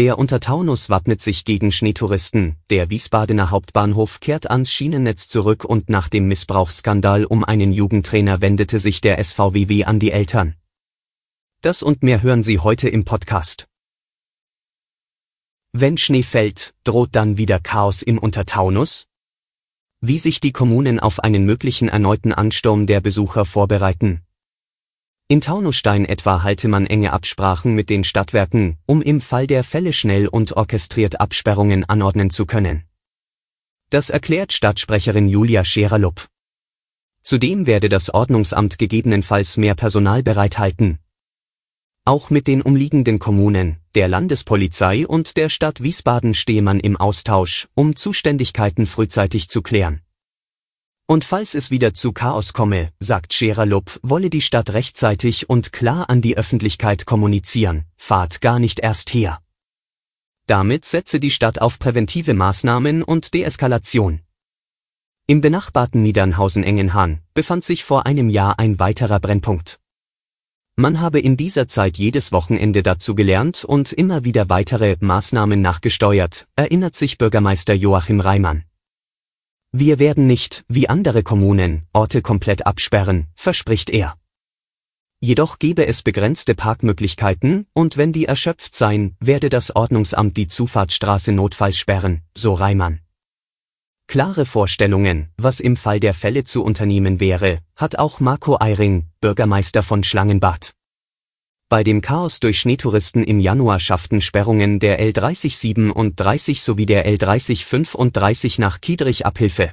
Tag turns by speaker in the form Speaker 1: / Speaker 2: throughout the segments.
Speaker 1: Der Untertaunus wappnet sich gegen Schneetouristen, der Wiesbadener Hauptbahnhof kehrt ans Schienennetz zurück und nach dem Missbrauchsskandal um einen Jugendtrainer wendete sich der SVWW an die Eltern. Das und mehr hören Sie heute im Podcast. Wenn Schnee fällt, droht dann wieder Chaos im Untertaunus? Wie sich die Kommunen auf einen möglichen erneuten Ansturm der Besucher vorbereiten, in Taunusstein etwa halte man enge Absprachen mit den Stadtwerken, um im Fall der Fälle schnell und orchestriert Absperrungen anordnen zu können. Das erklärt Stadtsprecherin Julia Schererlup. Zudem werde das Ordnungsamt gegebenenfalls mehr Personal bereithalten. Auch mit den umliegenden Kommunen, der Landespolizei und der Stadt Wiesbaden stehe man im Austausch, um Zuständigkeiten frühzeitig zu klären. Und falls es wieder zu Chaos komme, sagt Scheralob, wolle die Stadt rechtzeitig und klar an die Öffentlichkeit kommunizieren, fahrt gar nicht erst her. Damit setze die Stadt auf präventive Maßnahmen und Deeskalation. Im benachbarten Niedernhausen-Engenhahn befand sich vor einem Jahr ein weiterer Brennpunkt. Man habe in dieser Zeit jedes Wochenende dazu gelernt und immer wieder weitere Maßnahmen nachgesteuert, erinnert sich Bürgermeister Joachim Reimann. Wir werden nicht, wie andere Kommunen, Orte komplett absperren, verspricht er. Jedoch gebe es begrenzte Parkmöglichkeiten, und wenn die erschöpft seien, werde das Ordnungsamt die Zufahrtsstraße notfalls sperren, so Reimann. Klare Vorstellungen, was im Fall der Fälle zu unternehmen wäre, hat auch Marco Eiring, Bürgermeister von Schlangenbad. Bei dem Chaos durch Schneetouristen im Januar schafften Sperrungen der L30 37 sowie der L30 35 nach Kiedrich Abhilfe.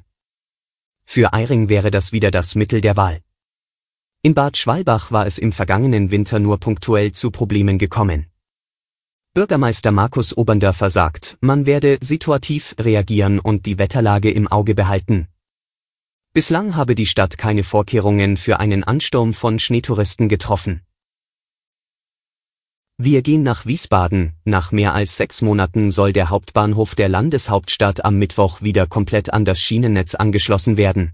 Speaker 1: Für Eiring wäre das wieder das Mittel der Wahl. In Bad Schwalbach war es im vergangenen Winter nur punktuell zu Problemen gekommen. Bürgermeister Markus Oberndörfer sagt, man werde situativ reagieren und die Wetterlage im Auge behalten. Bislang habe die Stadt keine Vorkehrungen für einen Ansturm von Schneetouristen getroffen. Wir gehen nach Wiesbaden. Nach mehr als sechs Monaten soll der Hauptbahnhof der Landeshauptstadt am Mittwoch wieder komplett an das Schienennetz angeschlossen werden.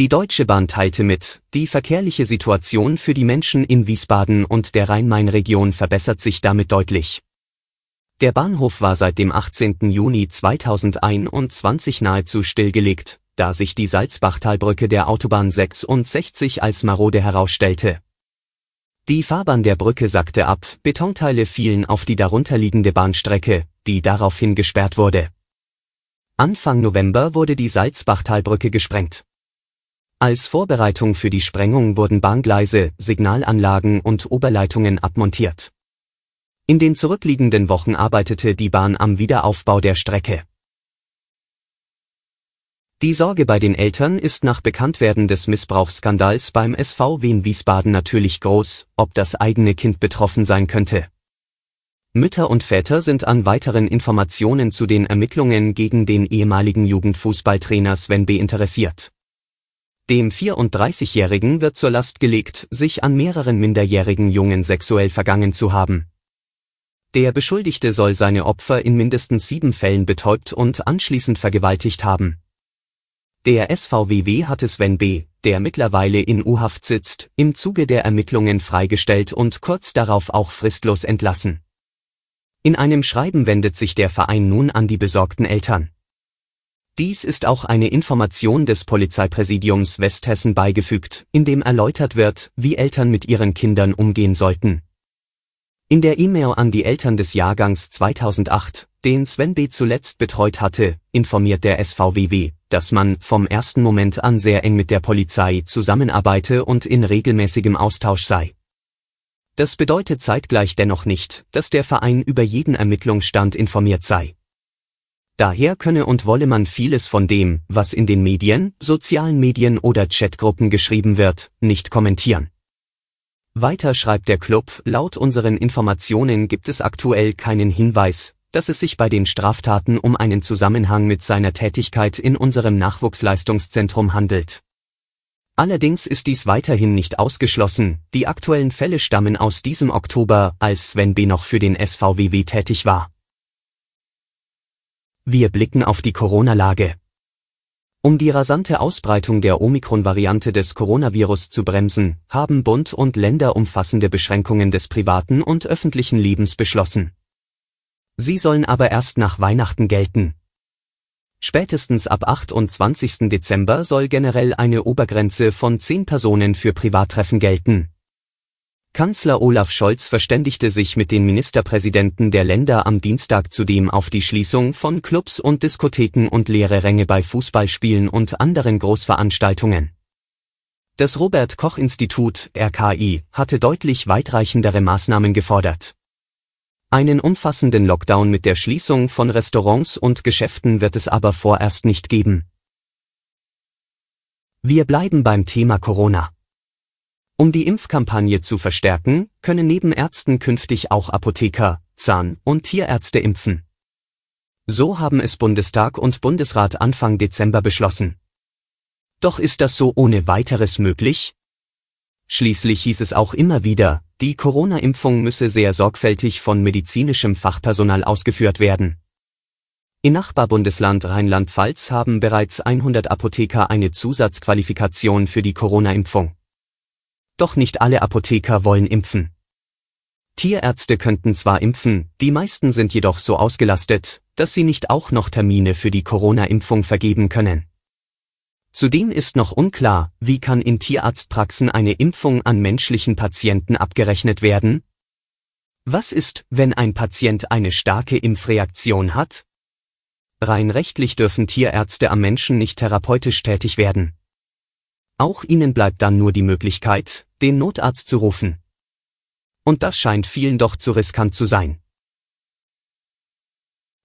Speaker 1: Die Deutsche Bahn teilte mit, die verkehrliche Situation für die Menschen in Wiesbaden und der Rhein-Main-Region verbessert sich damit deutlich. Der Bahnhof war seit dem 18. Juni 2021 nahezu stillgelegt, da sich die Salzbachtalbrücke der Autobahn 66 als marode herausstellte. Die Fahrbahn der Brücke sackte ab, Betonteile fielen auf die darunterliegende Bahnstrecke, die daraufhin gesperrt wurde. Anfang November wurde die Salzbachtalbrücke gesprengt. Als Vorbereitung für die Sprengung wurden Bahngleise, Signalanlagen und Oberleitungen abmontiert. In den zurückliegenden Wochen arbeitete die Bahn am Wiederaufbau der Strecke. Die Sorge bei den Eltern ist nach Bekanntwerden des Missbrauchsskandals beim SVW in Wiesbaden natürlich groß, ob das eigene Kind betroffen sein könnte. Mütter und Väter sind an weiteren Informationen zu den Ermittlungen gegen den ehemaligen Jugendfußballtrainer Sven B. interessiert. Dem 34-Jährigen wird zur Last gelegt, sich an mehreren minderjährigen Jungen sexuell vergangen zu haben. Der Beschuldigte soll seine Opfer in mindestens sieben Fällen betäubt und anschließend vergewaltigt haben. Der SVWW hatte Sven B., der mittlerweile in U-Haft sitzt, im Zuge der Ermittlungen freigestellt und kurz darauf auch fristlos entlassen. In einem Schreiben wendet sich der Verein nun an die besorgten Eltern. Dies ist auch eine Information des Polizeipräsidiums Westhessen beigefügt, in dem erläutert wird, wie Eltern mit ihren Kindern umgehen sollten. In der E-Mail an die Eltern des Jahrgangs 2008, den Sven B. zuletzt betreut hatte, informiert der SVWW, dass man vom ersten Moment an sehr eng mit der Polizei zusammenarbeite und in regelmäßigem Austausch sei. Das bedeutet zeitgleich dennoch nicht, dass der Verein über jeden Ermittlungsstand informiert sei. Daher könne und wolle man vieles von dem, was in den Medien, sozialen Medien oder Chatgruppen geschrieben wird, nicht kommentieren. Weiter schreibt der Club, laut unseren Informationen gibt es aktuell keinen Hinweis, dass es sich bei den Straftaten um einen Zusammenhang mit seiner Tätigkeit in unserem Nachwuchsleistungszentrum handelt. Allerdings ist dies weiterhin nicht ausgeschlossen, die aktuellen Fälle stammen aus diesem Oktober, als Sven B. noch für den SVWW tätig war. Wir blicken auf die Corona-Lage. Um die rasante Ausbreitung der Omikron-Variante des Coronavirus zu bremsen, haben Bund und Länder umfassende Beschränkungen des privaten und öffentlichen Lebens beschlossen. Sie sollen aber erst nach Weihnachten gelten. Spätestens ab 28. Dezember soll generell eine Obergrenze von 10 Personen für Privattreffen gelten. Kanzler Olaf Scholz verständigte sich mit den Ministerpräsidenten der Länder am Dienstag zudem auf die Schließung von Clubs und Diskotheken und leere Ränge bei Fußballspielen und anderen Großveranstaltungen. Das Robert Koch Institut RKI hatte deutlich weitreichendere Maßnahmen gefordert. Einen umfassenden Lockdown mit der Schließung von Restaurants und Geschäften wird es aber vorerst nicht geben. Wir bleiben beim Thema Corona. Um die Impfkampagne zu verstärken, können neben Ärzten künftig auch Apotheker, Zahn- und Tierärzte impfen. So haben es Bundestag und Bundesrat Anfang Dezember beschlossen. Doch ist das so ohne weiteres möglich? Schließlich hieß es auch immer wieder, die Corona-Impfung müsse sehr sorgfältig von medizinischem Fachpersonal ausgeführt werden. In Nachbarbundesland Rheinland-Pfalz haben bereits 100 Apotheker eine Zusatzqualifikation für die Corona-Impfung. Doch nicht alle Apotheker wollen impfen. Tierärzte könnten zwar impfen, die meisten sind jedoch so ausgelastet, dass sie nicht auch noch Termine für die Corona-Impfung vergeben können. Zudem ist noch unklar, wie kann in Tierarztpraxen eine Impfung an menschlichen Patienten abgerechnet werden? Was ist, wenn ein Patient eine starke Impfreaktion hat? Rein rechtlich dürfen Tierärzte am Menschen nicht therapeutisch tätig werden. Auch ihnen bleibt dann nur die Möglichkeit, den Notarzt zu rufen. Und das scheint vielen doch zu riskant zu sein.